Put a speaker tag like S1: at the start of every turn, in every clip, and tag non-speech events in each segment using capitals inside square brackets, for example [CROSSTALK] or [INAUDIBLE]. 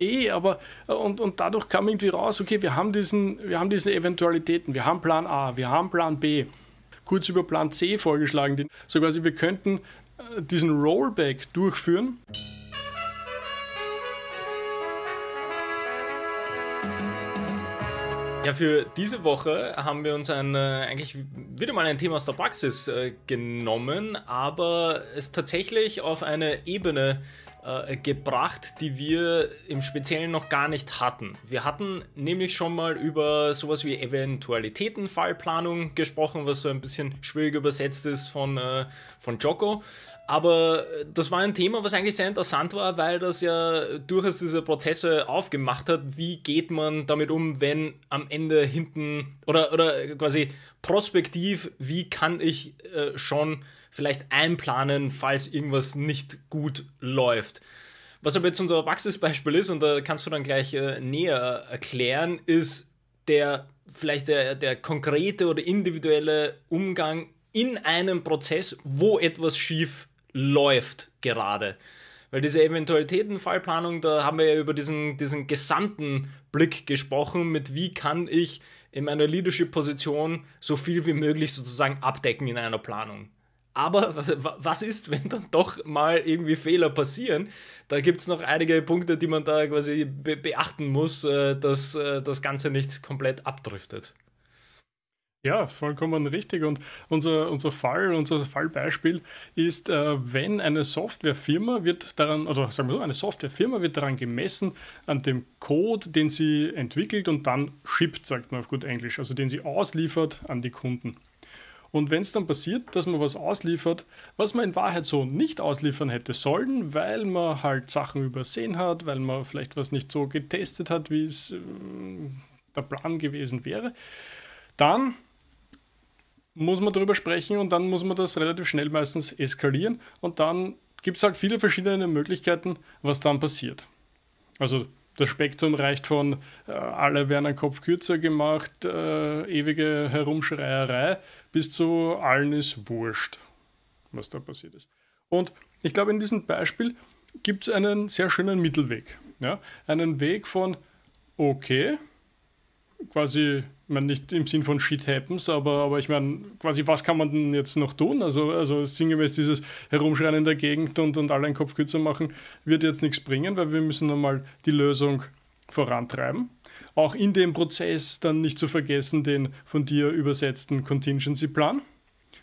S1: Eh, aber und, und dadurch kam irgendwie raus, okay, wir haben, diesen, wir haben diese Eventualitäten, wir haben Plan A, wir haben Plan B, kurz über Plan C vorgeschlagen. So quasi, wir könnten äh, diesen Rollback durchführen.
S2: Ja, für diese Woche haben wir uns ein, äh, eigentlich wieder mal ein Thema aus der Praxis äh, genommen, aber es tatsächlich auf eine Ebene äh, gebracht, die wir im Speziellen noch gar nicht hatten. Wir hatten nämlich schon mal über sowas wie Eventualitätenfallplanung gesprochen, was so ein bisschen schwierig übersetzt ist von, äh, von Joko. Aber das war ein Thema, was eigentlich sehr interessant war, weil das ja durchaus diese Prozesse aufgemacht hat. Wie geht man damit um, wenn am Ende hinten oder, oder quasi prospektiv, wie kann ich äh, schon vielleicht einplanen, falls irgendwas nicht gut läuft? Was aber jetzt unser Praxisbeispiel ist, und da kannst du dann gleich äh, näher erklären, ist der vielleicht der, der konkrete oder individuelle Umgang in einem Prozess, wo etwas schief läuft gerade. Weil diese Eventualitätenfallplanung, da haben wir ja über diesen, diesen gesamten Blick gesprochen, mit wie kann ich in meiner Leadership-Position so viel wie möglich sozusagen abdecken in einer Planung. Aber [LAUGHS] was ist, wenn dann doch mal irgendwie Fehler passieren? Da gibt es noch einige Punkte, die man da quasi be beachten muss, äh, dass äh, das Ganze nicht komplett abdriftet.
S1: Ja, vollkommen richtig. Und unser, unser Fall, unser Fallbeispiel ist, äh, wenn eine Softwarefirma wird daran, also sagen wir so, eine Softwarefirma wird daran gemessen, an dem Code, den sie entwickelt und dann shippt, sagt man auf gut Englisch, also den sie ausliefert an die Kunden. Und wenn es dann passiert, dass man was ausliefert, was man in Wahrheit so nicht ausliefern hätte sollen, weil man halt Sachen übersehen hat, weil man vielleicht was nicht so getestet hat, wie es äh, der Plan gewesen wäre, dann muss man darüber sprechen und dann muss man das relativ schnell meistens eskalieren und dann gibt es halt viele verschiedene Möglichkeiten, was dann passiert. Also das Spektrum reicht von äh, alle werden einen Kopf kürzer gemacht, äh, ewige Herumschreierei, bis zu allen ist wurscht, was da passiert ist. Und ich glaube, in diesem Beispiel gibt es einen sehr schönen Mittelweg. Ja? Einen Weg von, okay, quasi, ich meine, nicht im Sinn von Shit happens, aber, aber ich meine, quasi, was kann man denn jetzt noch tun? Also, also sinngemäß dieses Herumschreien in der Gegend und, und alle einen Kopf kürzer machen, wird jetzt nichts bringen, weil wir müssen einmal die Lösung vorantreiben. Auch in dem Prozess dann nicht zu vergessen, den von dir übersetzten Contingency-Plan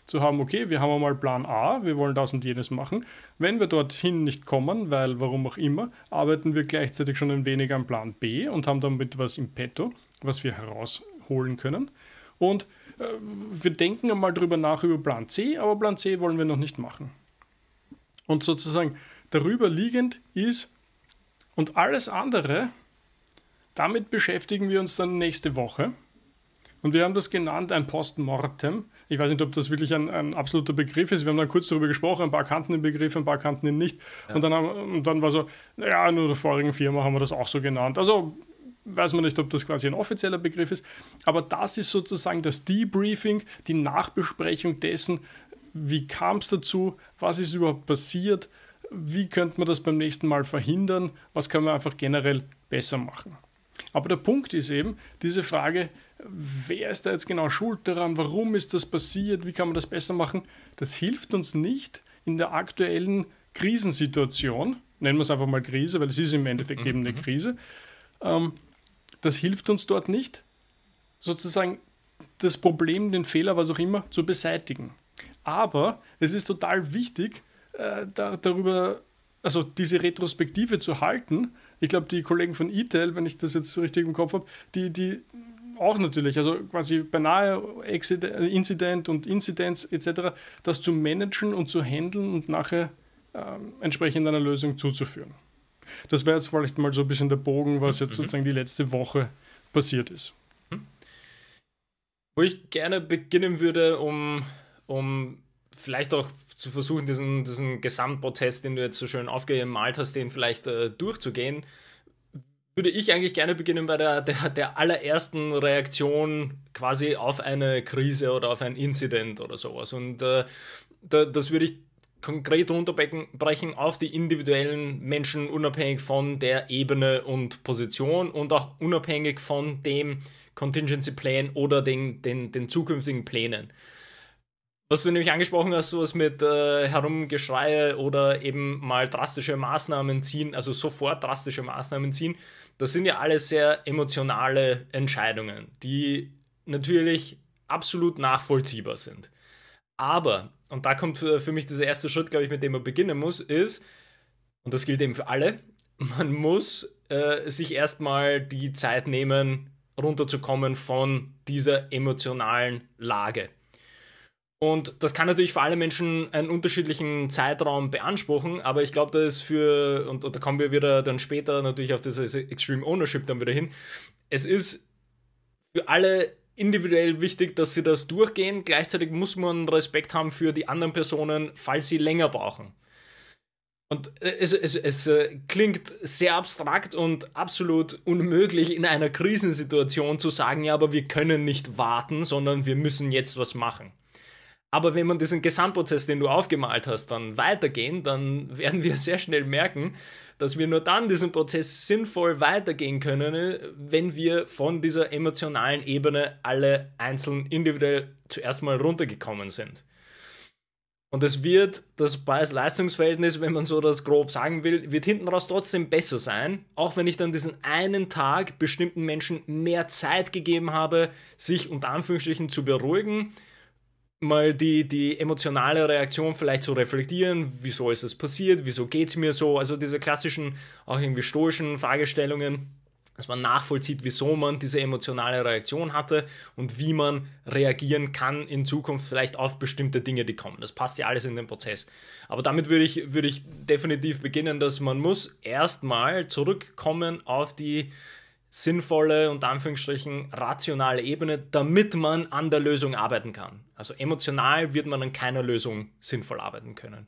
S1: zu haben, okay, wir haben einmal Plan A, wir wollen das und jenes machen. Wenn wir dorthin nicht kommen, weil warum auch immer, arbeiten wir gleichzeitig schon ein wenig am Plan B und haben damit was im Petto was wir herausholen können. Und äh, wir denken einmal drüber nach über Plan C, aber Plan C wollen wir noch nicht machen. Und sozusagen darüber liegend ist und alles andere, damit beschäftigen wir uns dann nächste Woche. Und wir haben das genannt ein Postmortem. Ich weiß nicht, ob das wirklich ein, ein, absoluter Begriff ist. Wir haben dann kurz darüber gesprochen, ein paar kannten den Begriff, ein paar kannten ihn nicht. Ja. Und, dann haben, und dann war so, ja, nur der vorigen Firma haben wir das auch so genannt. Also weiß man nicht, ob das quasi ein offizieller Begriff ist, aber das ist sozusagen das Debriefing, die Nachbesprechung dessen, wie kam es dazu, was ist überhaupt passiert, wie könnte man das beim nächsten Mal verhindern, was kann man einfach generell besser machen. Aber der Punkt ist eben, diese Frage, wer ist da jetzt genau schuld daran, warum ist das passiert, wie kann man das besser machen, das hilft uns nicht in der aktuellen Krisensituation, nennen wir es einfach mal Krise, weil es ist im Endeffekt mhm. eben eine mhm. Krise, ähm, das hilft uns dort nicht, sozusagen das Problem, den Fehler, was auch immer, zu beseitigen. Aber es ist total wichtig, äh, da, darüber, also diese Retrospektive zu halten. Ich glaube, die Kollegen von ETEL, wenn ich das jetzt richtig im Kopf habe, die, die auch natürlich, also quasi beinahe Incident und Inzidenz etc., das zu managen und zu handeln und nachher äh, entsprechend einer Lösung zuzuführen. Das wäre jetzt vielleicht mal so ein bisschen der Bogen, was jetzt mhm. sozusagen die letzte Woche passiert ist. Mhm.
S2: Wo ich gerne beginnen würde, um, um vielleicht auch zu versuchen, diesen, diesen Gesamtprozess, den du jetzt so schön aufgemalt hast, den vielleicht äh, durchzugehen, würde ich eigentlich gerne beginnen bei der, der, der allerersten Reaktion quasi auf eine Krise oder auf ein Incident oder sowas. Und äh, da, das würde ich konkret runterbrechen auf die individuellen Menschen, unabhängig von der Ebene und Position und auch unabhängig von dem Contingency Plan oder den, den, den zukünftigen Plänen. Was du nämlich angesprochen hast, sowas mit äh, Herumgeschreie oder eben mal drastische Maßnahmen ziehen, also sofort drastische Maßnahmen ziehen, das sind ja alles sehr emotionale Entscheidungen, die natürlich absolut nachvollziehbar sind. Aber, und da kommt für mich dieser erste Schritt, glaube ich, mit dem man beginnen muss, ist, und das gilt eben für alle, [LAUGHS] man muss äh, sich erstmal die Zeit nehmen, runterzukommen von dieser emotionalen Lage. Und das kann natürlich für alle Menschen einen unterschiedlichen Zeitraum beanspruchen, aber ich glaube, das ist für, und, und, da kommen wir wieder dann später natürlich auf das Extreme Ownership dann wieder hin, es ist für alle individuell wichtig, dass sie das durchgehen. Gleichzeitig muss man Respekt haben für die anderen Personen, falls sie länger brauchen. Und es, es, es äh, klingt sehr abstrakt und absolut unmöglich in einer Krisensituation zu sagen, ja, aber wir können nicht warten, sondern wir müssen jetzt was machen. Aber wenn man diesen Gesamtprozess, den du aufgemalt hast, dann weitergehen, dann [LAUGHS] werden wir sehr schnell merken, dass wir nur dann diesen Prozess sinnvoll weitergehen können, wenn wir von dieser emotionalen Ebene alle einzeln individuell zuerst mal runtergekommen sind. Und es wird das Preis-Leistungs-Verhältnis, wenn man so das grob sagen will, wird hinten raus trotzdem besser sein, auch wenn ich dann diesen einen Tag bestimmten Menschen mehr Zeit gegeben habe, sich unter Anführungsstrichen zu beruhigen, mal die, die emotionale Reaktion vielleicht zu reflektieren, wieso ist das passiert, wieso geht es mir so, also diese klassischen, auch irgendwie stoischen Fragestellungen, dass man nachvollzieht, wieso man diese emotionale Reaktion hatte und wie man reagieren kann in Zukunft vielleicht auf bestimmte Dinge, die kommen. Das passt ja alles in den Prozess. Aber damit würde ich, würde ich definitiv beginnen, dass man muss erstmal zurückkommen auf die sinnvolle und Anführungsstrichen rationale Ebene, damit man an der Lösung arbeiten kann. Also emotional wird man an keiner Lösung sinnvoll arbeiten können.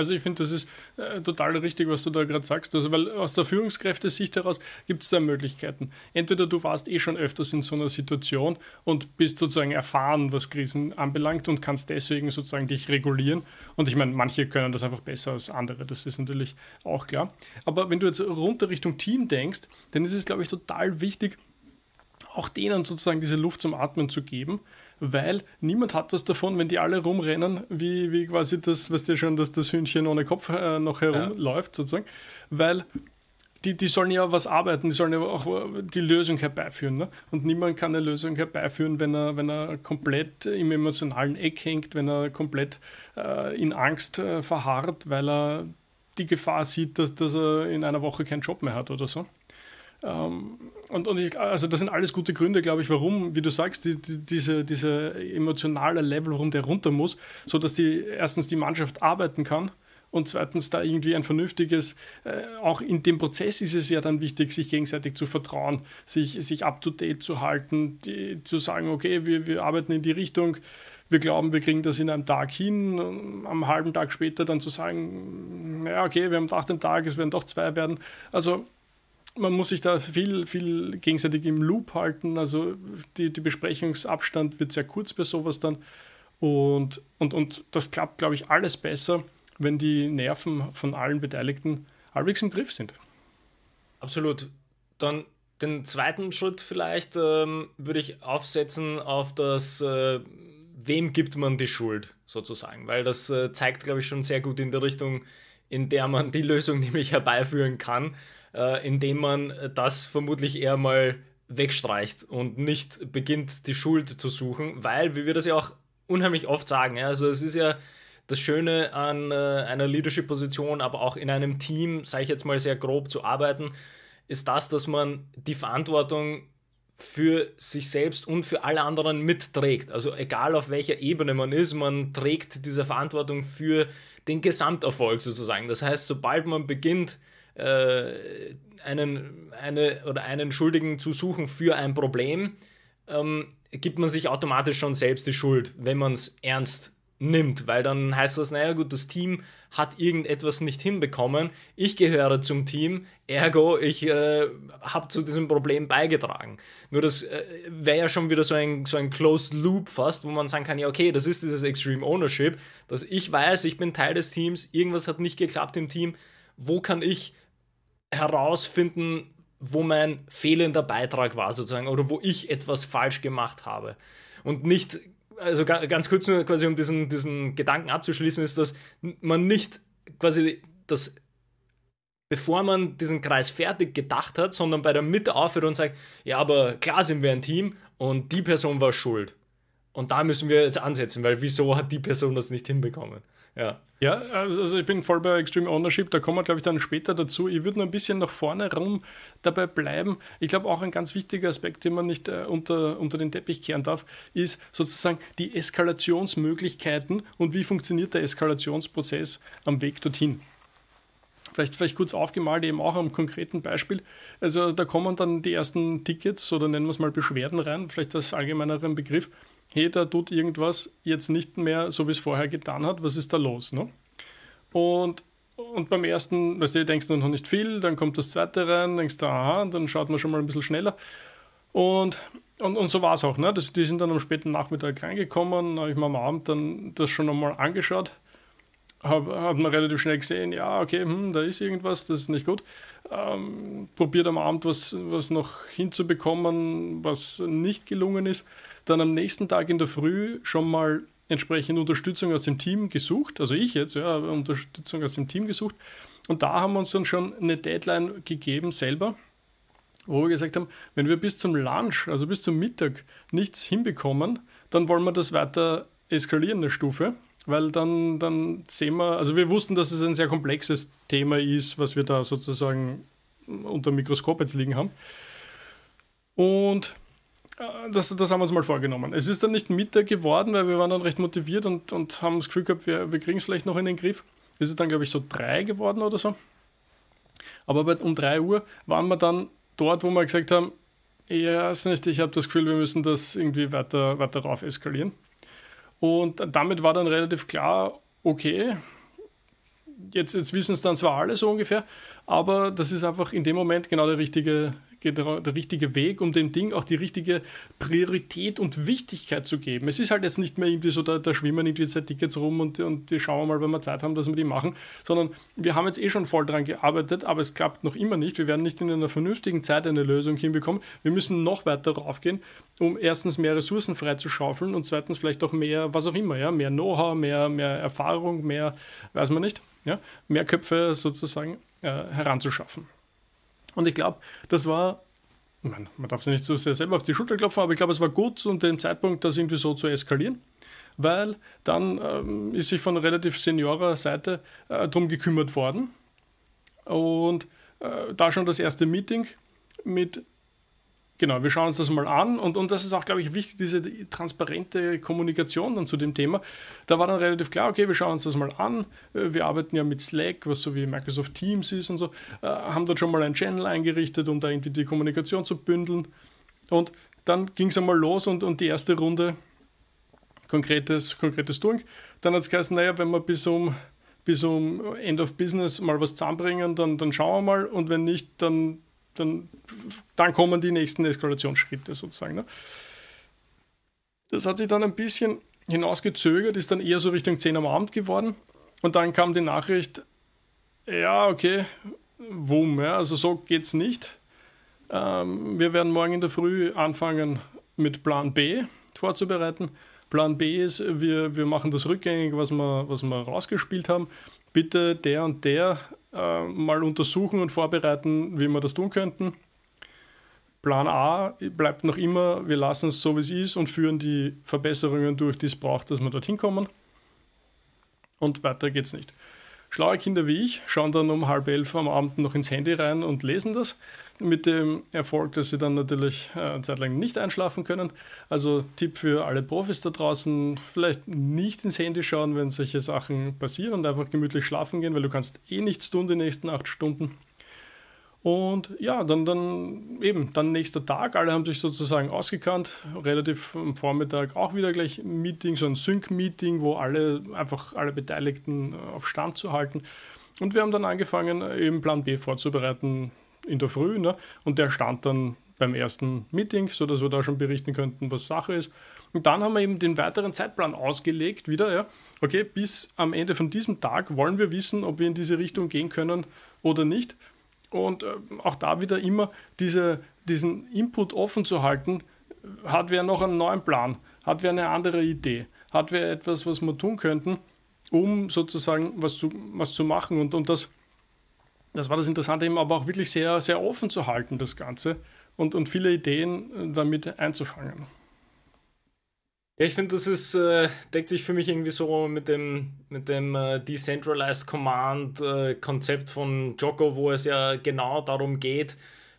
S1: Also ich finde, das ist äh, total richtig, was du da gerade sagst. Also weil aus der Führungskräftesicht heraus gibt es da Möglichkeiten. Entweder du warst eh schon öfters in so einer Situation und bist sozusagen erfahren, was Krisen anbelangt und kannst deswegen sozusagen dich regulieren. Und ich meine, manche können das einfach besser als andere, das ist natürlich auch klar. Aber wenn du jetzt runter Richtung Team denkst, dann ist es, glaube ich, total wichtig, auch denen sozusagen diese Luft zum Atmen zu geben weil niemand hat was davon, wenn die alle rumrennen, wie, wie quasi das, was dir schon, dass das Hühnchen ohne Kopf äh, noch herumläuft, ja. sozusagen, weil die, die sollen ja was arbeiten, die sollen ja auch die Lösung herbeiführen. Ne? Und niemand kann eine Lösung herbeiführen, wenn er, wenn er komplett im emotionalen Eck hängt, wenn er komplett äh, in Angst äh, verharrt, weil er die Gefahr sieht, dass, dass er in einer Woche keinen Job mehr hat oder so. Ähm, und, und ich, also das sind alles gute Gründe, glaube ich, warum, wie du sagst, die, die, diese, diese emotionale Level, warum der runter muss, so dass die erstens die Mannschaft arbeiten kann und zweitens da irgendwie ein vernünftiges, äh, auch in dem Prozess ist es ja dann wichtig, sich gegenseitig zu vertrauen, sich, sich up to date zu halten, die, zu sagen, okay, wir, wir arbeiten in die Richtung, wir glauben, wir kriegen das in einem Tag hin, am halben Tag später dann zu sagen, ja, okay, wir haben gedacht, den Tag, es werden doch zwei werden. Also man muss sich da viel, viel gegenseitig im Loop halten. Also die, die Besprechungsabstand wird sehr kurz bei sowas dann. Und, und, und das klappt, glaube ich, alles besser, wenn die Nerven von allen Beteiligten halbwegs im Griff sind.
S2: Absolut. Dann den zweiten Schritt vielleicht ähm, würde ich aufsetzen auf das, äh, wem gibt man die Schuld sozusagen, weil das äh, zeigt, glaube ich, schon sehr gut in der Richtung, in der man die Lösung [LAUGHS] nämlich herbeiführen kann äh, indem man das vermutlich eher mal wegstreicht und nicht beginnt, die Schuld zu suchen, weil, wie wir das ja auch unheimlich oft sagen, ja, also es ist ja das Schöne an äh, einer Leadership-Position, aber auch in einem Team, sage ich jetzt mal sehr grob, zu arbeiten, ist das, dass man die Verantwortung für sich selbst und für alle anderen mitträgt. Also egal auf welcher Ebene man ist, man trägt diese Verantwortung für den Gesamterfolg sozusagen. Das heißt, sobald man beginnt, äh, einen, eine, oder einen Schuldigen zu suchen für ein Problem, ähm, gibt man sich automatisch schon selbst die Schuld, wenn man es ernst nimmt, weil dann heißt das, naja gut, das Team hat irgendetwas nicht hinbekommen, ich gehöre zum Team, ergo ich äh, habe zu diesem Problem beigetragen. Nur das äh, wäre ja schon wieder so ein, so ein Closed Loop fast, wo man sagen kann, ja okay, das ist dieses Extreme Ownership, dass ich weiß, ich bin Teil des Teams, irgendwas hat nicht geklappt im Team, wo kann ich herausfinden, wo mein fehlender Beitrag war sozusagen oder wo ich etwas falsch gemacht habe. Und nicht also ganz kurz nur quasi, um diesen, diesen Gedanken abzuschließen, ist, dass man nicht quasi das, bevor man diesen Kreis fertig gedacht hat, sondern bei der Mitte aufhört und sagt, ja, aber klar sind wir ein Team und die Person war schuld. Und da müssen wir jetzt ansetzen, weil wieso hat die Person das nicht hinbekommen? Ja.
S1: Ja, also, also ich bin voll bei Extreme Ownership, da kommen wir, glaube ich, dann später dazu. Ich würde noch ein bisschen nach vorne rum dabei bleiben. Ich glaube, auch ein ganz wichtiger Aspekt, den man nicht äh, unter, unter den Teppich kehren darf, ist sozusagen die Eskalationsmöglichkeiten und wie funktioniert der Eskalationsprozess am Weg dorthin. Vielleicht, vielleicht kurz aufgemalt, eben auch am konkreten Beispiel. Also da kommen dann die ersten Tickets oder nennen wir es mal Beschwerden rein, vielleicht als allgemeineren Begriff hey, da tut irgendwas jetzt nicht mehr so, wie es vorher getan hat, was ist da los? Ne? Und, und beim ersten, weißt du, denkst du noch nicht viel, dann kommt das zweite rein, denkst du, aha, dann schaut man schon mal ein bisschen schneller. Und, und, und so war es auch. Ne? Das, die sind dann am späten Nachmittag reingekommen, habe ich mir am Abend dann das schon einmal angeschaut. Hab, hat man relativ schnell gesehen, ja, okay, hm, da ist irgendwas, das ist nicht gut. Ähm, probiert am Abend was, was noch hinzubekommen, was nicht gelungen ist dann am nächsten Tag in der Früh schon mal entsprechend Unterstützung aus dem Team gesucht, also ich jetzt, ja, Unterstützung aus dem Team gesucht. Und da haben wir uns dann schon eine Deadline gegeben selber, wo wir gesagt haben, wenn wir bis zum Lunch, also bis zum Mittag, nichts hinbekommen, dann wollen wir das weiter eskalieren, eine Stufe, weil dann, dann sehen wir, also wir wussten, dass es ein sehr komplexes Thema ist, was wir da sozusagen unter dem Mikroskop jetzt liegen haben. Und äh, das, das haben wir uns mal vorgenommen. Es ist dann nicht Mittag geworden, weil wir waren dann recht motiviert und, und haben das Gefühl gehabt, wir, wir kriegen es vielleicht noch in den Griff. Es ist dann, glaube ich, so drei geworden oder so. Aber bei, um drei Uhr waren wir dann dort, wo wir gesagt haben, ja, ist nicht, ich habe das Gefühl, wir müssen das irgendwie weiter, weiter rauf eskalieren. Und damit war dann relativ klar, okay, jetzt, jetzt wissen es dann zwar alle so ungefähr, aber das ist einfach in dem Moment genau der richtige, der, der richtige Weg, um dem Ding auch die richtige Priorität und Wichtigkeit zu geben. Es ist halt jetzt nicht mehr irgendwie so, da, da schwimmen irgendwie zwei Tickets rum und, und die schauen wir mal, wenn wir Zeit haben, dass wir die machen, sondern wir haben jetzt eh schon voll dran gearbeitet, aber es klappt noch immer nicht. Wir werden nicht in einer vernünftigen Zeit eine Lösung hinbekommen. Wir müssen noch weiter raufgehen, um erstens mehr Ressourcen freizuschaufeln und zweitens vielleicht auch mehr, was auch immer, ja, mehr Know-how, mehr, mehr Erfahrung, mehr, weiß man nicht, ja, mehr Köpfe sozusagen äh, heranzuschaffen. Und ich glaube, das war, man, man darf sich nicht so sehr selber auf die Schulter klopfen, aber ich glaube, es war gut, zu dem Zeitpunkt das irgendwie so zu eskalieren, weil dann ähm, ist sich von relativ seniorer Seite äh, darum gekümmert worden. Und äh, da schon das erste Meeting mit Genau, wir schauen uns das mal an und, und das ist auch, glaube ich, wichtig, diese transparente Kommunikation dann zu dem Thema. Da war dann relativ klar, okay, wir schauen uns das mal an. Äh, wir arbeiten ja mit Slack, was so wie Microsoft Teams ist und so, äh, haben dort schon mal einen Channel eingerichtet, um da irgendwie die Kommunikation zu bündeln. Und dann ging es einmal los und, und die erste Runde konkretes, konkretes Doing. Dann hat es geheißen, naja, wenn wir bis um bis um End of Business mal was zusammenbringen, dann, dann schauen wir mal und wenn nicht, dann dann, dann kommen die nächsten Eskalationsschritte sozusagen. Ne? Das hat sich dann ein bisschen hinausgezögert, ist dann eher so Richtung 10 am Abend geworden. Und dann kam die Nachricht, ja, okay, wumm, ja, also so geht's nicht. Ähm, wir werden morgen in der Früh anfangen mit Plan B vorzubereiten. Plan B ist, wir, wir machen das rückgängig, was wir, was wir rausgespielt haben. Bitte der und der äh, mal untersuchen und vorbereiten, wie wir das tun könnten. Plan A bleibt noch immer, wir lassen es so, wie es ist und führen die Verbesserungen durch, die es braucht, dass wir dorthin kommen. Und weiter geht's nicht. Schlaue Kinder wie ich schauen dann um halb elf am Abend noch ins Handy rein und lesen das. Mit dem Erfolg, dass sie dann natürlich äh, eine Zeit lang nicht einschlafen können. Also Tipp für alle Profis da draußen, vielleicht nicht ins Handy schauen, wenn solche Sachen passieren und einfach gemütlich schlafen gehen, weil du kannst eh nichts tun die nächsten acht Stunden. Und ja, dann, dann eben, dann nächster Tag, alle haben sich sozusagen ausgekannt, relativ am Vormittag auch wieder gleich ein Meeting, so ein Sync-Meeting, wo alle einfach alle Beteiligten äh, auf Stand zu halten. Und wir haben dann angefangen, eben Plan B vorzubereiten in der Früh. Ne? Und der stand dann beim ersten Meeting, sodass wir da schon berichten könnten, was Sache ist. Und dann haben wir eben den weiteren Zeitplan ausgelegt, wieder, ja. Okay, bis am Ende von diesem Tag wollen wir wissen, ob wir in diese Richtung gehen können oder nicht. Und äh, auch da wieder immer diese, diesen Input offen zu halten. Hat wer noch einen neuen Plan? Hat wer eine andere Idee? Hat wer etwas, was wir tun könnten, um sozusagen was zu, was zu machen? Und, und das, das war das Interessante, eben aber auch wirklich sehr, sehr offen zu halten, das Ganze und, und viele Ideen äh, damit einzufangen.
S2: Ja, ich finde, das ist, äh, deckt sich für mich irgendwie so mit dem, mit dem äh, Decentralized Command äh, Konzept von Joko, wo es ja genau darum geht,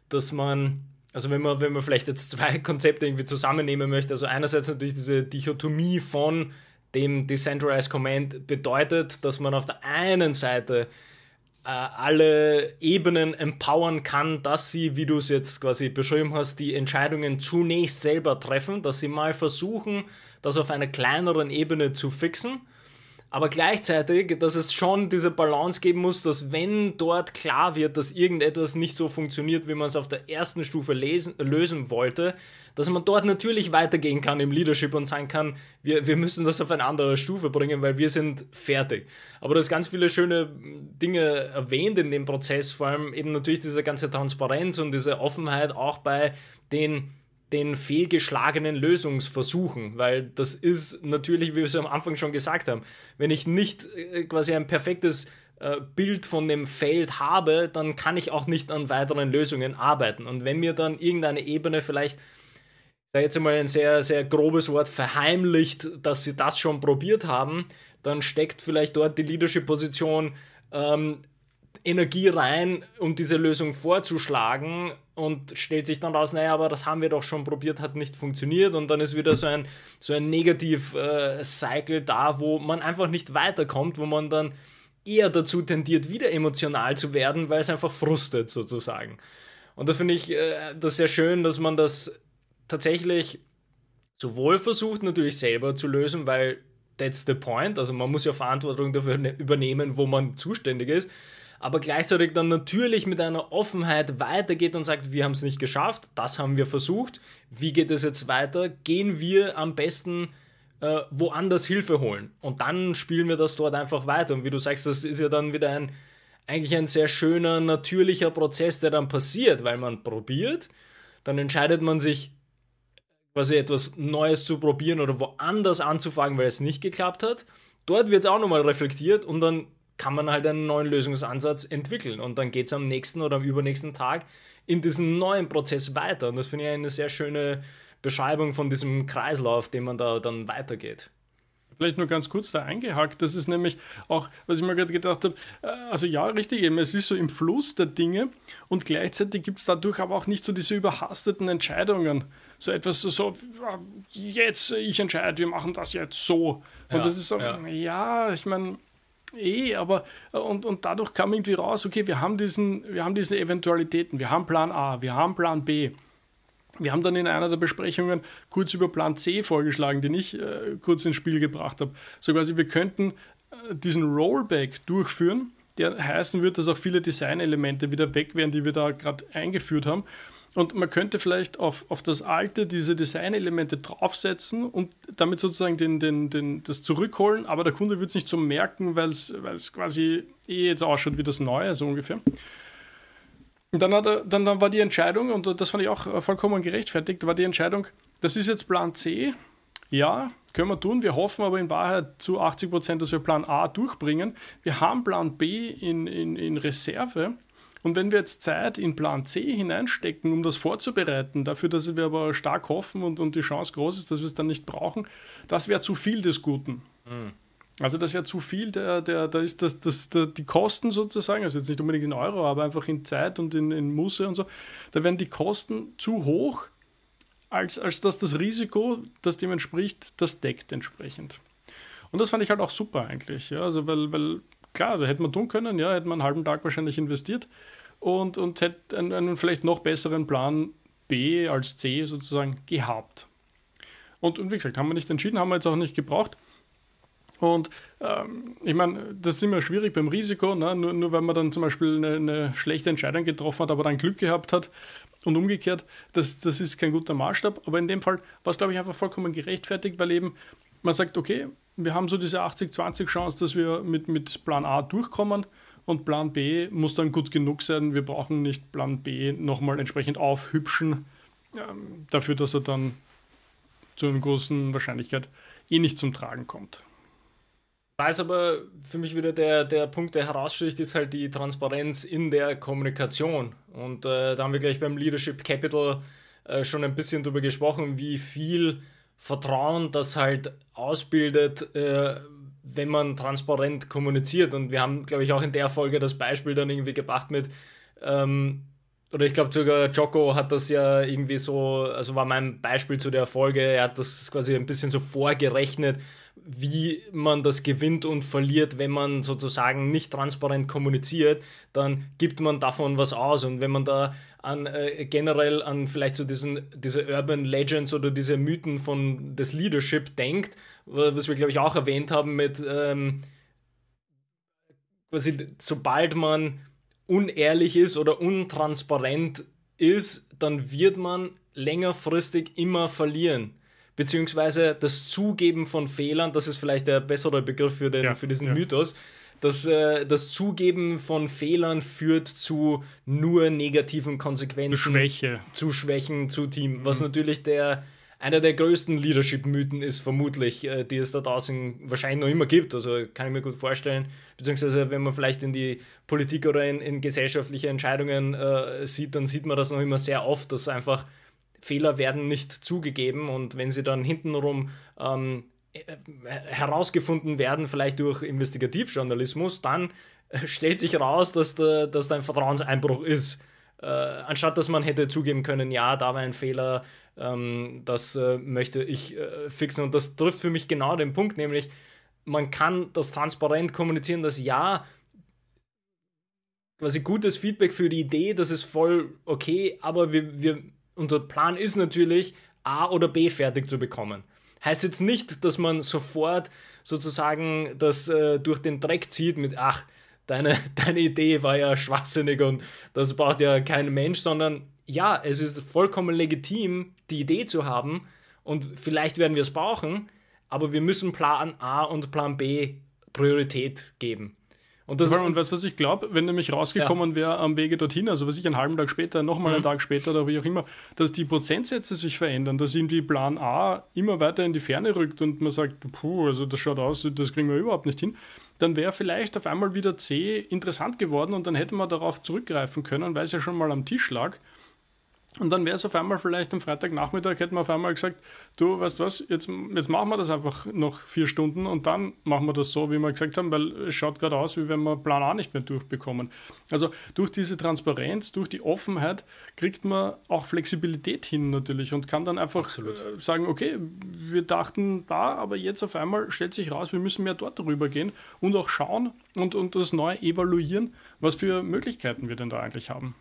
S2: dass man, also wenn man, wenn man vielleicht jetzt zwei [LAUGHS] Konzepte irgendwie zusammennehmen möchte, also einerseits natürlich diese Dichotomie von dem Decentralized Command bedeutet, dass man auf der einen Seite alle Ebenen empowern kann, dass sie, wie du es jetzt quasi beschrieben hast, die Entscheidungen zunächst selber treffen, dass sie mal versuchen, das auf einer kleineren Ebene zu fixen. Aber gleichzeitig, dass es schon diese Balance geben muss, dass wenn dort klar wird, dass irgendetwas nicht so funktioniert, wie man es auf der ersten Stufe lesen, lösen wollte, dass man dort natürlich weitergehen kann im Leadership und sagen kann, wir, wir müssen das auf eine andere Stufe bringen, weil wir sind fertig. Aber du hast ganz viele schöne Dinge erwähnt in dem Prozess, vor allem eben natürlich diese ganze Transparenz und diese Offenheit auch bei den den fehlgeschlagenen Lösungsversuchen, weil das ist natürlich, wie wir es am Anfang schon gesagt haben, wenn ich nicht äh, quasi ein perfektes äh, Bild von dem Feld habe, dann kann ich auch nicht an weiteren Lösungen arbeiten. Und wenn mir dann irgendeine Ebene vielleicht, ich sage jetzt einmal ein sehr, sehr grobes Wort, verheimlicht, dass sie das schon probiert haben, dann steckt vielleicht dort die Leadership-Position ähm, Energie rein, um diese Lösung vorzuschlagen und stellt sich dann raus, naja, aber das haben wir doch schon probiert, hat nicht funktioniert und dann ist wieder so ein, so ein Negativ-Cycle äh, da, wo man einfach nicht weiterkommt, wo man dann eher dazu tendiert, wieder emotional zu werden, weil es einfach frustet sozusagen. Und da finde ich äh, das sehr schön, dass man das tatsächlich sowohl versucht, natürlich selber zu lösen, weil that's the point, also man muss ja Verantwortung dafür ne-, übernehmen, wo man zuständig ist, aber gleichzeitig dann natürlich mit einer Offenheit weitergeht und sagt, wir haben es nicht geschafft, das haben wir versucht, wie geht es jetzt weiter? Gehen wir am besten äh, woanders Hilfe holen und dann spielen wir das dort einfach weiter. Und wie du sagst, das ist ja dann wieder ein eigentlich ein sehr schöner, natürlicher Prozess, der dann passiert, weil man probiert, dann entscheidet man sich, quasi etwas Neues zu probieren oder woanders anzufangen, weil es nicht geklappt hat. Dort wird es auch nochmal reflektiert und dann kann man halt einen neuen Lösungsansatz entwickeln. Und dann geht es am nächsten oder am übernächsten Tag in diesem neuen Prozess weiter. Und das finde ich eine sehr schöne Beschreibung von diesem Kreislauf, den man da dann weitergeht.
S1: Vielleicht nur ganz kurz da eingehakt, das ist nämlich auch, was ich mir gerade gedacht habe, äh, also ja, richtig eben, es ist so im Fluss der Dinge und gleichzeitig gibt es dadurch aber auch nicht so diese überhasteten Entscheidungen. So etwas so, so jetzt, ich entscheide, wir machen das jetzt so. Und ja, das ist so, ja, ja ich meine, Eh, aber und, und dadurch kam irgendwie raus, okay, wir haben, diesen, wir haben diese Eventualitäten, wir haben Plan A, wir haben Plan B. Wir haben dann in einer der Besprechungen kurz über Plan C vorgeschlagen, den ich äh, kurz ins Spiel gebracht habe. So quasi, wir könnten äh, diesen Rollback durchführen, der heißen wird, dass auch viele Designelemente wieder weg wären, die wir da gerade eingeführt haben. Und man könnte vielleicht auf, auf das alte diese Designelemente draufsetzen und damit sozusagen den, den, den, das zurückholen, aber der Kunde wird es nicht so merken, weil es quasi eh jetzt ausschaut wie das Neue, so ungefähr. Und dann, er, dann, dann war die Entscheidung, und das fand ich auch vollkommen gerechtfertigt, war die Entscheidung, das ist jetzt Plan C, ja, können wir tun. Wir hoffen aber in Wahrheit zu 80 Prozent, dass wir Plan A durchbringen. Wir haben Plan B in, in, in Reserve und wenn wir jetzt Zeit in Plan C hineinstecken, um das vorzubereiten, dafür, dass wir aber stark hoffen und, und die Chance groß ist, dass wir es dann nicht brauchen, das wäre zu viel des Guten. Mhm. Also das wäre zu viel, der, der, da ist das, das, der, die Kosten sozusagen, also jetzt nicht unbedingt in Euro, aber einfach in Zeit und in, in Musse und so, da werden die Kosten zu hoch, als, als dass das Risiko, das dem entspricht, das deckt entsprechend. Und das fand ich halt auch super eigentlich, ja, also weil, weil klar, da hätte man tun können, ja, hätte man einen halben Tag wahrscheinlich investiert und, und hätte einen, einen vielleicht noch besseren Plan B als C sozusagen gehabt. Und, und wie gesagt, haben wir nicht entschieden, haben wir jetzt auch nicht gebraucht. Und ähm, ich meine, das ist immer schwierig beim Risiko, ne? nur, nur wenn man dann zum Beispiel eine, eine, schlechte Entscheidung getroffen hat, aber dann Glück gehabt hat und umgekehrt, das, das ist kein guter Maßstab. Aber in dem Fall war es, glaube ich, einfach vollkommen gerechtfertigt, weil eben man sagt, okay, wir haben so diese 80-20 Chance, dass wir mit, mit Plan A durchkommen und Plan B muss dann gut genug sein. Wir brauchen nicht Plan B nochmal entsprechend aufhübschen, ähm, dafür, dass er dann zu einer großen Wahrscheinlichkeit eh nicht zum Tragen kommt.
S2: Da ist aber für mich wieder der, der Punkt, der heraussticht, ist halt die Transparenz in der Kommunikation. Und äh, da haben wir gleich beim Leadership Capital äh, schon ein bisschen darüber gesprochen, wie viel Vertrauen das halt ausbildet, äh, wenn man transparent kommuniziert. Und wir haben, glaube ich, auch in der Folge das Beispiel dann irgendwie gebracht mit, ähm, oder ich glaube sogar Joko hat das ja irgendwie so, also war mein Beispiel zu der Folge, er hat das quasi ein bisschen so vorgerechnet, wie man das gewinnt und verliert, wenn man sozusagen nicht transparent kommuniziert, dann gibt man davon was aus. Und wenn man da an äh, generell an vielleicht so diesen, diese Urban Legends oder diese Mythen von des Leadership denkt, was wir glaube ich auch erwähnt haben mit ähm, quasi sobald man unehrlich ist oder untransparent ist, dann wird man längerfristig immer verlieren beziehungsweise das Zugeben von Fehlern, das ist vielleicht der bessere Begriff für, den, ja, für diesen ja. Mythos, das, äh, das Zugeben von Fehlern führt zu nur negativen Konsequenzen. Zu
S1: Schwäche.
S2: Zu Schwächen, zu Team. Was mhm. natürlich der, einer der größten Leadership-Mythen ist, vermutlich, äh, die es da draußen wahrscheinlich noch immer gibt. Also kann ich mir gut vorstellen. Beziehungsweise, wenn man vielleicht in die Politik oder in, in gesellschaftliche Entscheidungen äh, sieht, dann sieht man das noch immer sehr oft, dass einfach Fehler werden nicht zugegeben und wenn sie dann hintenrum ähm, äh, herausgefunden werden, vielleicht durch Investigativjournalismus, dann äh, stellt sich raus, dass, da, dass da ein Vertrauenseinbruch ist. Äh, anstatt dass man hätte zugeben können, ja, da war ein Fehler, ähm, das äh, möchte ich äh, fixen. Und das trifft für mich genau den Punkt, nämlich man kann das transparent kommunizieren, dass ja, quasi gutes Feedback für die Idee, das ist voll okay, aber wir, wir unser Plan ist natürlich, A oder B fertig zu bekommen. Heißt jetzt nicht, dass man sofort sozusagen das äh, durch den Dreck zieht mit, ach, deine, [LAUGHS] deine Idee war ja schwachsinnig und das braucht ja kein Mensch, sondern ja, es ist vollkommen legitim, die Idee zu haben und vielleicht werden wir es brauchen, aber wir müssen Plan A und Plan B Priorität geben.
S1: Und, das, und weißt was ich glaube, wenn nämlich rausgekommen ja. wäre am Wege dorthin, also was ich einen halben Tag später, nochmal mhm. einen Tag später oder wie auch immer, dass die Prozentsätze sich verändern, dass irgendwie Plan A immer weiter in die Ferne rückt und man sagt, puh, also das schaut aus, das kriegen wir überhaupt nicht hin, dann wäre vielleicht auf einmal wieder C interessant geworden und dann hätte man darauf zurückgreifen können, weil es ja schon mal am Tisch lag. Und dann wäre es auf einmal vielleicht am Freitagnachmittag, hätten wir auf einmal gesagt, du weißt was, jetzt, jetzt machen wir das einfach noch vier Stunden und dann machen wir das so, wie wir gesagt haben, weil es schaut gerade aus, wie wenn wir Plan A nicht mehr durchbekommen. Also durch diese Transparenz, durch die Offenheit kriegt man auch Flexibilität hin natürlich und kann dann einfach Absolut. Äh, sagen, okay, wir dachten da, aber jetzt auf einmal stellt sich raus, wir müssen mehr dort darüber gehen und auch schauen und, und das neu evaluieren, was für Möglichkeiten wir denn da eigentlich haben.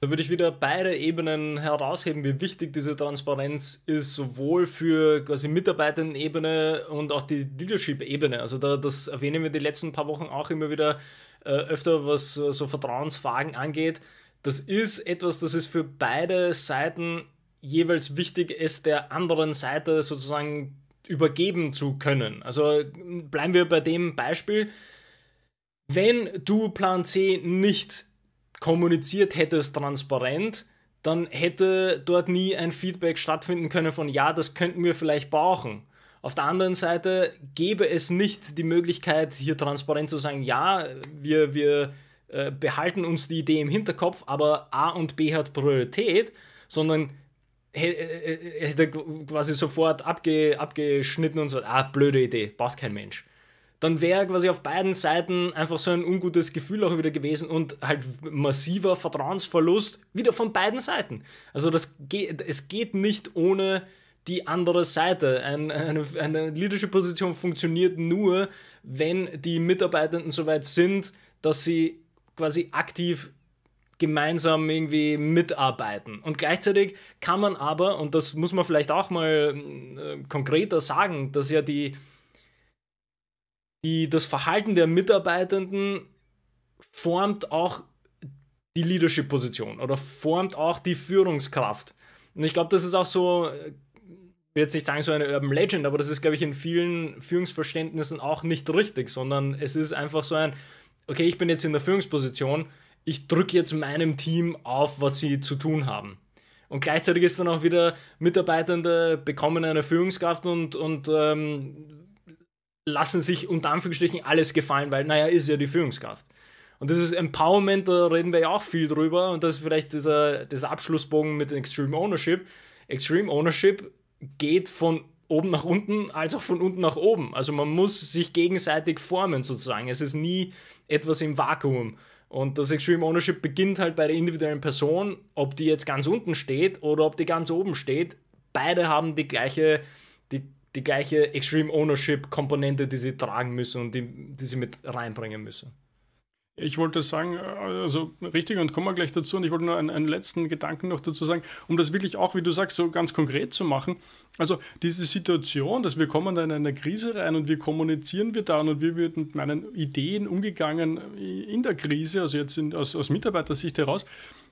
S2: Da würde ich wieder beide Ebenen herausheben, wie wichtig diese Transparenz ist, sowohl für quasi Mitarbeitendenebene und auch die Leadership-Ebene. Also da, das erwähnen wir die letzten paar Wochen auch immer wieder äh, öfter, was äh, so Vertrauensfragen angeht. Das ist etwas, das ist für beide Seiten jeweils wichtig es der anderen Seite sozusagen übergeben zu können. Also bleiben wir bei dem Beispiel. Wenn du Plan C nicht kommuniziert hättest transparent, dann hätte dort nie ein Feedback stattfinden können von ja, das könnten wir vielleicht brauchen. Auf der anderen Seite gäbe es nicht die Möglichkeit, hier transparent zu sagen, ja, wir, wir äh, behalten uns die Idee im Hinterkopf, aber A und B hat Priorität, sondern äh, äh, hätte quasi sofort abge, abgeschnitten und so, ah, blöde Idee, braucht kein Mensch dann wäre quasi auf beiden Seiten einfach so ein ungutes Gefühl auch wieder gewesen und halt massiver Vertrauensverlust wieder von beiden Seiten. Also das geht, es geht nicht ohne die andere Seite. Ein, eine, eine Leadership-Position funktioniert nur, wenn die Mitarbeitenden soweit sind, dass sie quasi aktiv gemeinsam irgendwie mitarbeiten. Und gleichzeitig kann man aber, und das muss man vielleicht auch mal äh, konkreter sagen, dass ja die, die, das Verhalten der Mitarbeitenden formt auch die Leadership-Position oder formt auch die Führungskraft. Und ich glaube, das ist auch so, ich will jetzt nicht sagen so eine Urban Legend, aber das ist, glaube ich, in vielen Führungsverständnissen auch nicht richtig, sondern es ist einfach so ein, okay, ich bin jetzt in der Führungsposition, ich drücke jetzt meinem Team auf, was sie zu tun haben. Und gleichzeitig ist dann auch wieder Mitarbeitende bekommen eine Führungskraft und, und ähm, lassen sich unter Anführungsstrichen alles gefallen, weil, naja, ist ja die Führungskraft. Und dieses Empowerment, da reden wir ja auch viel drüber und das ist vielleicht dieser, dieser Abschlussbogen mit Extreme Ownership. Extreme Ownership geht von oben nach unten als auch von unten nach oben. Also man muss sich gegenseitig formen sozusagen. Es ist nie etwas im Vakuum. Und das Extreme Ownership beginnt halt bei der individuellen Person, ob die jetzt ganz unten steht oder ob die ganz oben steht. Beide haben die gleiche, die, gleiche Extreme Ownership Komponente, die sie tragen müssen und die, die sie mit reinbringen müssen.
S1: Ich wollte sagen, also richtig und kommen wir gleich dazu. Und ich wollte nur einen, einen, letzten Gedanken noch dazu sagen, um das wirklich auch, wie du sagst, so ganz konkret zu machen. Also diese Situation, dass wir kommen da in eine Krise rein und wir kommunizieren wir da und wie wird mit meinen Ideen umgegangen in der Krise, also jetzt in, aus, aus Mitarbeitersicht heraus,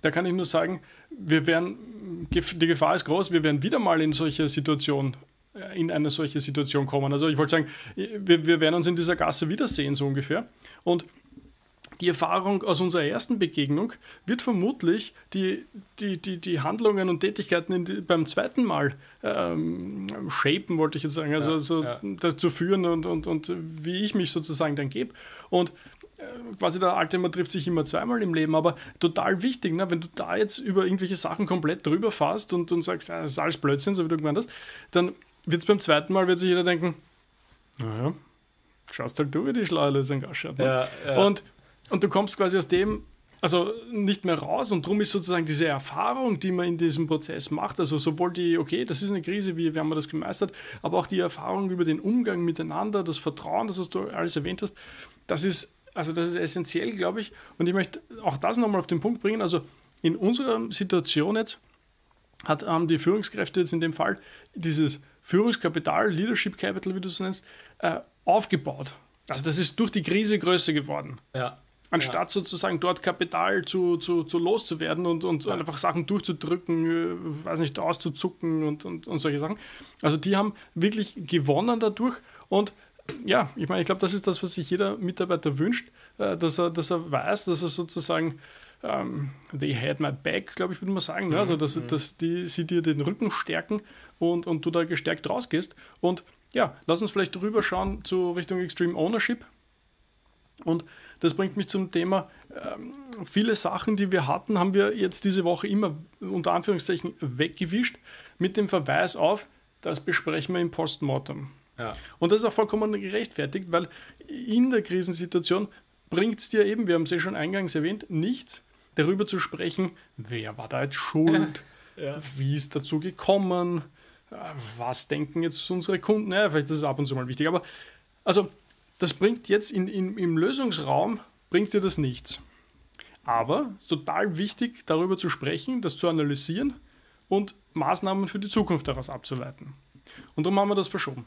S1: da kann ich nur sagen, wir werden, die Gefahr ist groß, wir werden wieder mal in solche Situationen äh, in eine solche Situation kommen. Also ich wollte sagen, wir, wir werden uns in dieser Gasse wiedersehen, so ungefähr. Und die Erfahrung aus unserer ersten Begegnung wird vermutlich die, die, die, die Handlungen und Tätigkeiten die, beim zweiten Mal ähm, shapen, wollte ich jetzt sagen, also, ja, also ja. dazu führen und, und, und wie ich mich sozusagen dann gebe. Und äh, quasi der alte, man trifft sich immer zweimal im Leben, aber total wichtig, ne? wenn du da jetzt über irgendwelche Sachen komplett drüber fährst und, und sagst, das ist alles Blödsinn, so wie du gemeint hast, dann wird es beim zweiten Mal, wird sich jeder denken, naja, schaust halt du, wie die schlaue Lösung ausschaut. Ne? Ja, ja. Und und du kommst quasi aus dem, also nicht mehr raus und darum ist sozusagen diese Erfahrung, die man in diesem Prozess macht, also sowohl die, okay, das ist eine Krise, wie, wie haben wir das gemeistert, aber auch die Erfahrung über den Umgang miteinander, das Vertrauen, das was du alles erwähnt hast, das ist, also das ist essentiell, glaube ich. Und ich möchte auch das nochmal auf den Punkt bringen, also in unserer Situation jetzt hat, haben die Führungskräfte jetzt in dem Fall dieses Führungskapital, Leadership Capital, wie du es nennst, äh, aufgebaut. Also das ist durch die Krise größer geworden.
S2: Ja
S1: anstatt ja. sozusagen dort Kapital zu, zu, zu loszuwerden und, und ja. einfach Sachen durchzudrücken, äh, weiß nicht, auszuzucken und, und, und solche Sachen. Also die haben wirklich gewonnen dadurch und ja, ich meine, ich glaube, das ist das, was sich jeder Mitarbeiter wünscht, äh, dass, er, dass er weiß, dass er sozusagen um, ähm, they had my back, glaube ich, würde man sagen. Ne? Also, dass, mhm. dass die, sie dir den Rücken stärken und, und du da gestärkt rausgehst. Und ja, lass uns vielleicht drüber schauen zu Richtung Extreme Ownership. Und das bringt mich zum Thema, ähm, viele Sachen, die wir hatten, haben wir jetzt diese Woche immer unter Anführungszeichen weggewischt mit dem Verweis auf, das besprechen wir im Postmortem. Ja. Und das ist auch vollkommen gerechtfertigt, weil in der Krisensituation bringt es dir eben, wir haben es ja schon eingangs erwähnt, nichts darüber zu sprechen, wer war da jetzt schuld, [LAUGHS] ja. wie ist dazu gekommen, was denken jetzt unsere Kunden, ja, vielleicht ist es ab und zu mal wichtig, aber also das bringt jetzt in, in, im Lösungsraum, bringt dir das nichts. Aber es ist total wichtig, darüber zu sprechen, das zu analysieren und Maßnahmen für die Zukunft daraus abzuleiten. Und darum haben wir das verschoben.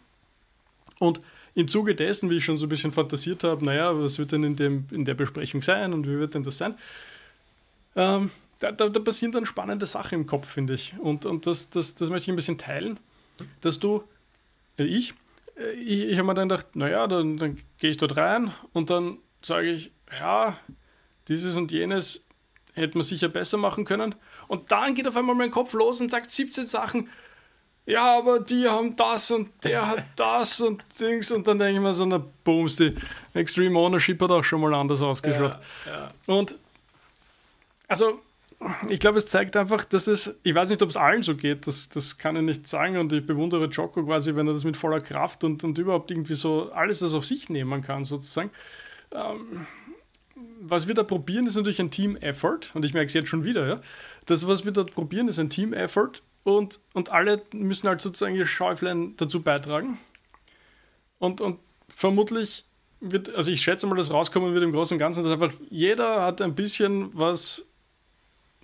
S1: Und im Zuge dessen, wie ich schon so ein bisschen fantasiert habe, naja, was wird denn in, dem, in der Besprechung sein und wie wird denn das sein, ähm, da, da, da, passieren dann spannende Sachen im Kopf, finde ich. Und, und das, das, das möchte ich ein bisschen teilen, dass du, äh, ich, ich, ich habe mir dann gedacht, naja, dann, dann gehe ich dort rein und dann sage ich, ja, dieses und jenes hätte man sicher besser machen können. Und dann geht auf einmal mein Kopf los und sagt 17 Sachen. Ja, aber die haben das und der hat [LAUGHS] das und Dings. Und dann denke ich mir so, na Booms, die Extreme Ownership hat auch schon mal anders ausgeschaut. Ja, ja. Und also ich glaube, es zeigt einfach, dass es, ich weiß nicht, ob es allen so geht, das, das kann ich nicht sagen und ich bewundere Joko quasi, wenn er das mit voller Kraft und, und überhaupt irgendwie so alles das auf sich nehmen kann, sozusagen. Ähm, was wir da probieren, ist natürlich ein Team-Effort und ich merke es jetzt schon wieder, ja. Das, was wir dort probieren, ist ein Team-Effort und, und alle müssen halt sozusagen ihr Schäuflein dazu beitragen. Und, und vermutlich wird, also ich schätze mal, dass rauskommen wird im Großen und Ganzen, dass einfach jeder hat ein bisschen was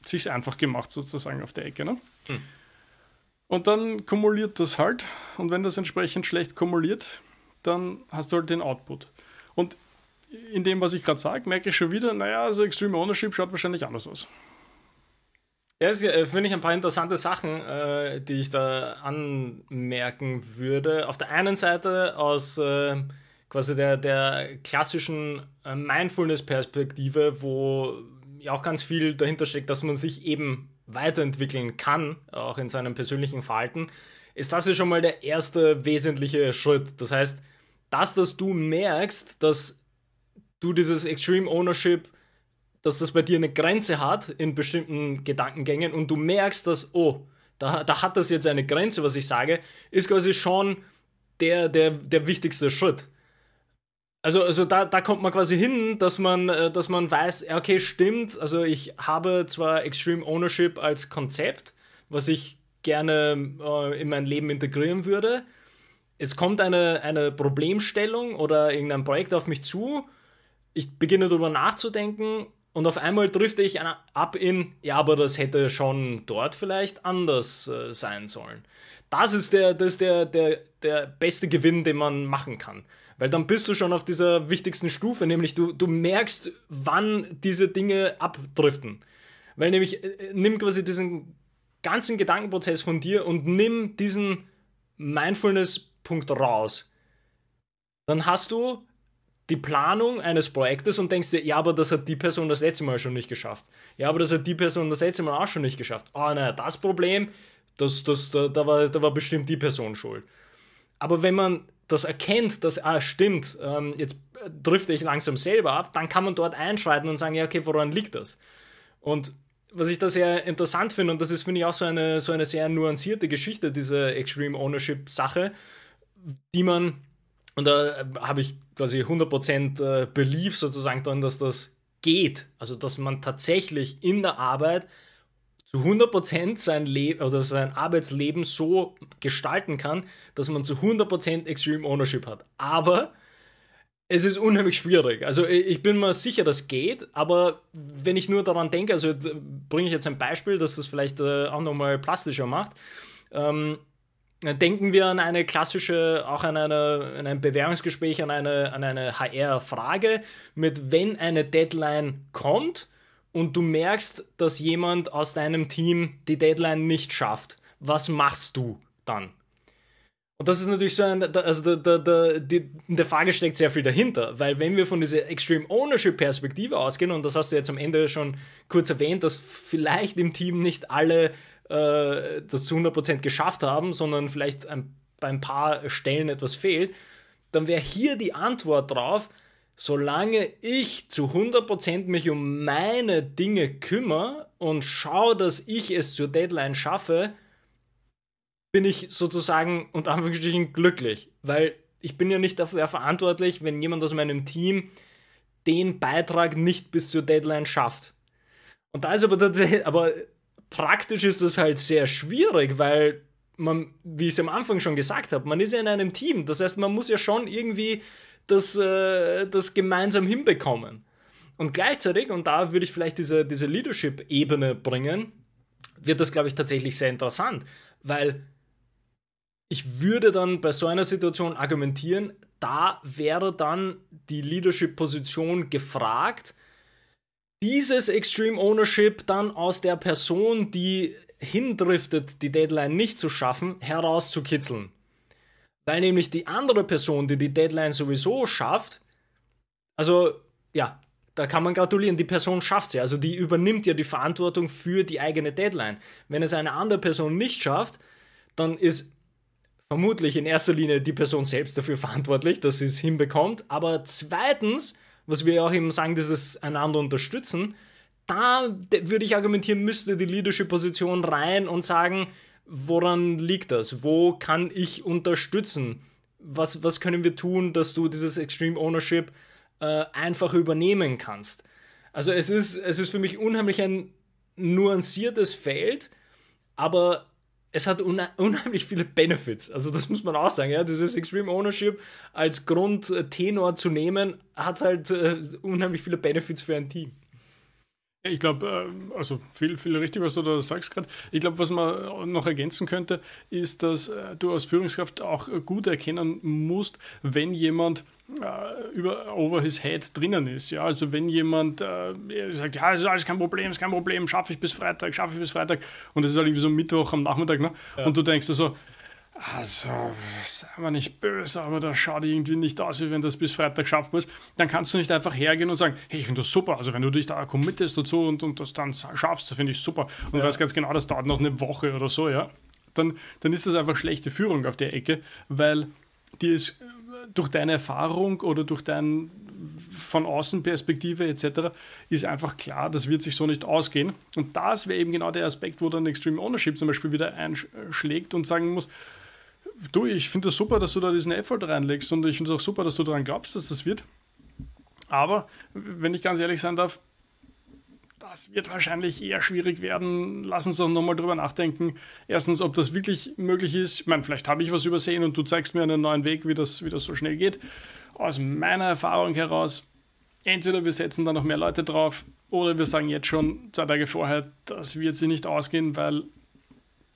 S1: sich einfach gemacht sozusagen auf der Ecke. Ne? Hm. Und dann kumuliert das halt. Und wenn das entsprechend schlecht kumuliert, dann hast du halt den Output. Und in dem, was ich gerade sage, merke ich schon wieder, naja, also Extreme Ownership schaut wahrscheinlich anders aus.
S2: Ja, es äh, finde ich ein paar interessante Sachen, äh, die ich da anmerken würde. Auf der einen Seite aus äh, quasi der, der klassischen äh, Mindfulness-Perspektive, wo ja auch ganz viel dahinter steckt, dass man sich eben weiterentwickeln kann, auch in seinem persönlichen Verhalten, ist das ja schon mal der erste wesentliche Schritt. Das heißt, das, dass du merkst, dass du dieses Extreme Ownership, dass das bei dir eine Grenze hat in bestimmten Gedankengängen und du merkst, dass, oh, da, da hat das jetzt eine Grenze, was ich sage, ist quasi schon der, der, der wichtigste Schritt. Also, also da, da kommt man quasi hin, dass man, äh, dass man weiß, okay, stimmt, also ich habe zwar Extreme Ownership als Konzept, was ich gerne äh, in mein Leben integrieren würde. Es kommt eine, eine Problemstellung oder irgendein Projekt auf mich zu ich beginne darüber nachzudenken und auf einmal drifte ich ab in, ja, aber das hätte schon dort vielleicht anders äh, sein sollen. Das ist, der, das ist der, der, der beste Gewinn, den man machen kann. Weil dann bist du schon auf dieser wichtigsten Stufe, nämlich du, du merkst, wann diese Dinge abdriften. Weil nämlich, äh, nimm quasi diesen ganzen Gedankenprozess von dir und nimm diesen Mindfulness-Punkt raus. Dann hast du die Planung eines Projektes und denkst dir, ja, aber das hat die Person das letzte Mal schon nicht geschafft. Ja, aber das hat die Person das letzte Mal auch schon nicht geschafft. Oh, naja, das Problem, das, das, da, da, war, da war bestimmt die Person schuld. Aber wenn man das erkennt, dass, ah, stimmt, ähm, jetzt drifte ich langsam selber ab, dann kann man dort einschreiten und sagen, ja, okay, woran liegt das? Und was ich da sehr interessant finde, und das ist, finde ich, auch so eine, so eine sehr nuancierte Geschichte, diese Extreme Ownership-Sache, die man und da habe ich quasi 100% äh, Belief sozusagen dran, dass das geht. Also, dass man tatsächlich in der Arbeit zu 100% sein, Le oder sein Arbeitsleben so gestalten kann, dass man zu 100% Extreme Ownership hat. Aber es ist unheimlich schwierig. Also ich bin mir sicher, das geht, aber wenn ich nur daran denke, also bringe ich jetzt ein Beispiel, dass das vielleicht äh, auch nochmal plastischer macht. Ähm, Denken wir an eine klassische, auch an, eine, an ein Bewerbungsgespräch, an eine, an eine HR-Frage mit, wenn eine Deadline kommt und du merkst, dass jemand aus deinem Team die Deadline nicht schafft, was machst du dann? Und das ist natürlich so ein, also der, der, der, in der Frage steckt sehr viel dahinter, weil wenn wir von dieser Extreme Ownership Perspektive ausgehen, und das hast du jetzt am Ende schon kurz erwähnt, dass vielleicht im Team nicht alle äh, das zu 100% geschafft haben, sondern vielleicht ein, bei ein paar Stellen etwas fehlt, dann wäre hier die Antwort drauf, solange ich zu 100% mich um meine Dinge kümmere und schaue, dass ich es zur Deadline schaffe, bin ich sozusagen unter Anführungsstrichen glücklich, weil ich bin ja nicht dafür verantwortlich, wenn jemand aus meinem Team den Beitrag nicht bis zur Deadline schafft. Und da ist aber tatsächlich, aber praktisch ist das halt sehr schwierig, weil man, wie ich es am Anfang schon gesagt habe, man ist ja in einem Team. Das heißt, man muss ja schon irgendwie das, äh, das gemeinsam hinbekommen. Und gleichzeitig, und da würde ich vielleicht diese, diese Leadership-Ebene bringen, wird das, glaube ich, tatsächlich sehr interessant, weil ich würde dann bei so einer Situation argumentieren, da wäre dann die Leadership-Position gefragt, dieses Extreme Ownership dann aus der Person, die hindriftet, die Deadline nicht zu schaffen, herauszukitzeln. Weil nämlich die andere Person, die die Deadline sowieso schafft, also ja, da kann man gratulieren, die Person schafft sie. Also die übernimmt ja die Verantwortung für die eigene Deadline. Wenn es eine andere Person nicht schafft, dann ist vermutlich in erster Linie die Person selbst dafür verantwortlich, dass sie es hinbekommt. Aber zweitens was wir auch eben sagen, dieses einander unterstützen, da würde ich argumentieren, müsste die Leadership-Position rein und sagen, woran liegt das? Wo kann ich unterstützen? Was, was können wir tun, dass du dieses Extreme Ownership äh, einfach übernehmen kannst? Also es ist, es ist für mich unheimlich ein nuanciertes Feld, aber es hat unheimlich viele Benefits. Also das muss man auch sagen. Ja? Dieses Extreme Ownership als Grundtenor zu nehmen, hat halt äh, unheimlich viele Benefits für ein Team.
S1: Ich glaube, äh, also viel, viel richtig, was du da sagst gerade. Ich glaube, was man noch ergänzen könnte, ist, dass äh, du als Führungskraft auch gut erkennen musst, wenn jemand äh, über over his head drinnen ist. Ja, also wenn jemand äh, sagt, ja, ist alles kein Problem, ist kein Problem, schaffe ich bis Freitag, schaffe ich bis Freitag und es ist halt irgendwie so Mittwoch am Nachmittag, ne? Ja. Und du denkst also, also, sei mal nicht böse, aber das schaut irgendwie nicht aus, wie wenn das bis Freitag schaffbar ist. Dann kannst du nicht einfach hergehen und sagen, hey, ich finde das super. Also, wenn du dich da committest dazu und, und das dann schaffst, finde ich super. Und ja. du weißt ganz genau, das dauert noch eine Woche oder so, ja. Dann, dann ist das einfach schlechte Führung auf der Ecke, weil die ist durch deine Erfahrung oder durch dein von außen Perspektive etc. ist einfach klar, das wird sich so nicht ausgehen. Und das wäre eben genau der Aspekt, wo dann Extreme Ownership zum Beispiel wieder einschlägt und sagen muss, du, ich finde das super, dass du da diesen Effort reinlegst und ich finde es auch super, dass du daran glaubst, dass das wird. Aber, wenn ich ganz ehrlich sein darf, das wird wahrscheinlich eher schwierig werden. Lass uns doch nochmal drüber nachdenken. Erstens, ob das wirklich möglich ist. Ich meine, vielleicht habe ich was übersehen und du zeigst mir einen neuen Weg, wie das, wie das so schnell geht. Aus meiner Erfahrung heraus, entweder wir setzen da noch mehr Leute drauf oder wir sagen jetzt schon zwei Tage vorher, das wird sich nicht ausgehen, weil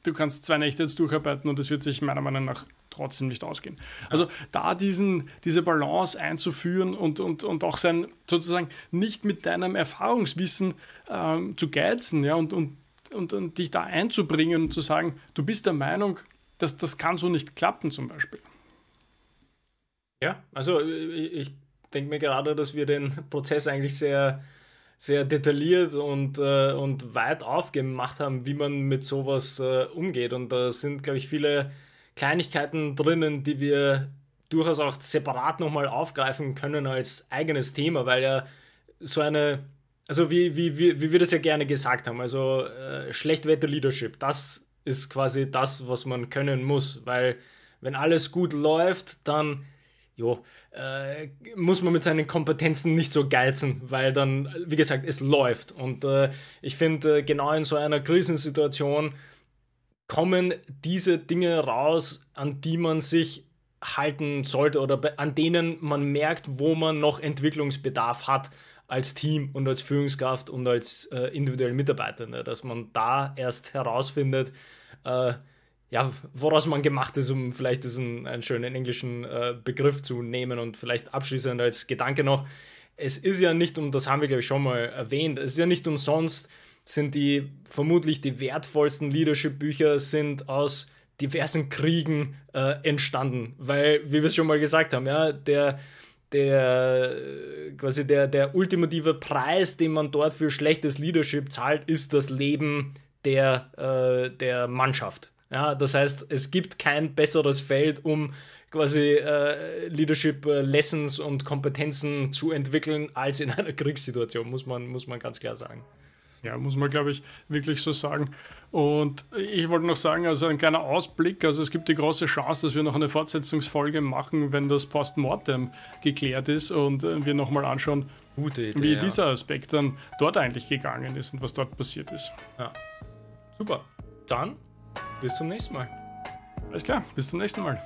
S1: du kannst zwei Nächte jetzt durcharbeiten und es wird sich meiner Meinung nach trotzdem nicht ausgehen. Also da diesen, diese Balance einzuführen und, und, und auch sein, sozusagen nicht mit deinem Erfahrungswissen ähm, zu geizen ja, und, und, und, und dich da einzubringen und zu sagen, du bist der Meinung, dass das kann so nicht klappen zum Beispiel.
S2: Ja, also ich denke mir gerade, dass wir den Prozess eigentlich sehr sehr detailliert und, äh, und weit aufgemacht haben, wie man mit sowas äh, umgeht. Und da sind, glaube ich, viele Kleinigkeiten drinnen, die wir durchaus auch separat nochmal aufgreifen können als eigenes Thema, weil ja so eine, also wie, wie, wie, wie wir das ja gerne gesagt haben, also äh, Schlechtwetter-Leadership, das ist quasi das, was man können muss, weil wenn alles gut läuft, dann jo, äh, muss man mit seinen Kompetenzen nicht so geizen, weil dann, wie gesagt, es läuft. Und äh, ich finde, äh, genau in so einer Krisensituation kommen diese Dinge raus, an die man sich halten sollte oder an denen man merkt, wo man noch Entwicklungsbedarf hat als Team und als Führungskraft und als äh, individuelle Mitarbeiter, dass man da erst herausfindet, äh, ja, woraus man gemacht ist, um vielleicht diesen einen schönen englischen äh, Begriff zu nehmen und vielleicht abschließend als Gedanke noch. Es ist ja nicht, und das haben wir, glaube ich, schon mal erwähnt, es ist ja nicht umsonst, sind die vermutlich die wertvollsten Leadership-Bücher sind aus diversen Kriegen äh, entstanden, weil, wie wir es schon mal gesagt haben, ja, der, der quasi der, der ultimative Preis, den man dort für schlechtes Leadership zahlt, ist das Leben der, äh, der Mannschaft. Ja, das heißt, es gibt kein besseres Feld, um quasi äh, Leadership äh, Lessons und Kompetenzen zu entwickeln, als in [LAUGHS] einer Kriegssituation, muss man, muss man ganz klar sagen.
S1: Ja, muss man, glaube ich, wirklich so sagen. Und ich wollte noch sagen, also ein kleiner Ausblick, also es gibt die große Chance, dass wir noch eine Fortsetzungsfolge machen, wenn das Postmortem geklärt ist und äh, wir nochmal anschauen, Idee, wie ja. dieser Aspekt dann dort eigentlich gegangen ist und was dort passiert ist.
S2: Ja. Super. Dann bis zum nächsten Mal.
S1: Alles klar, bis zum nächsten Mal.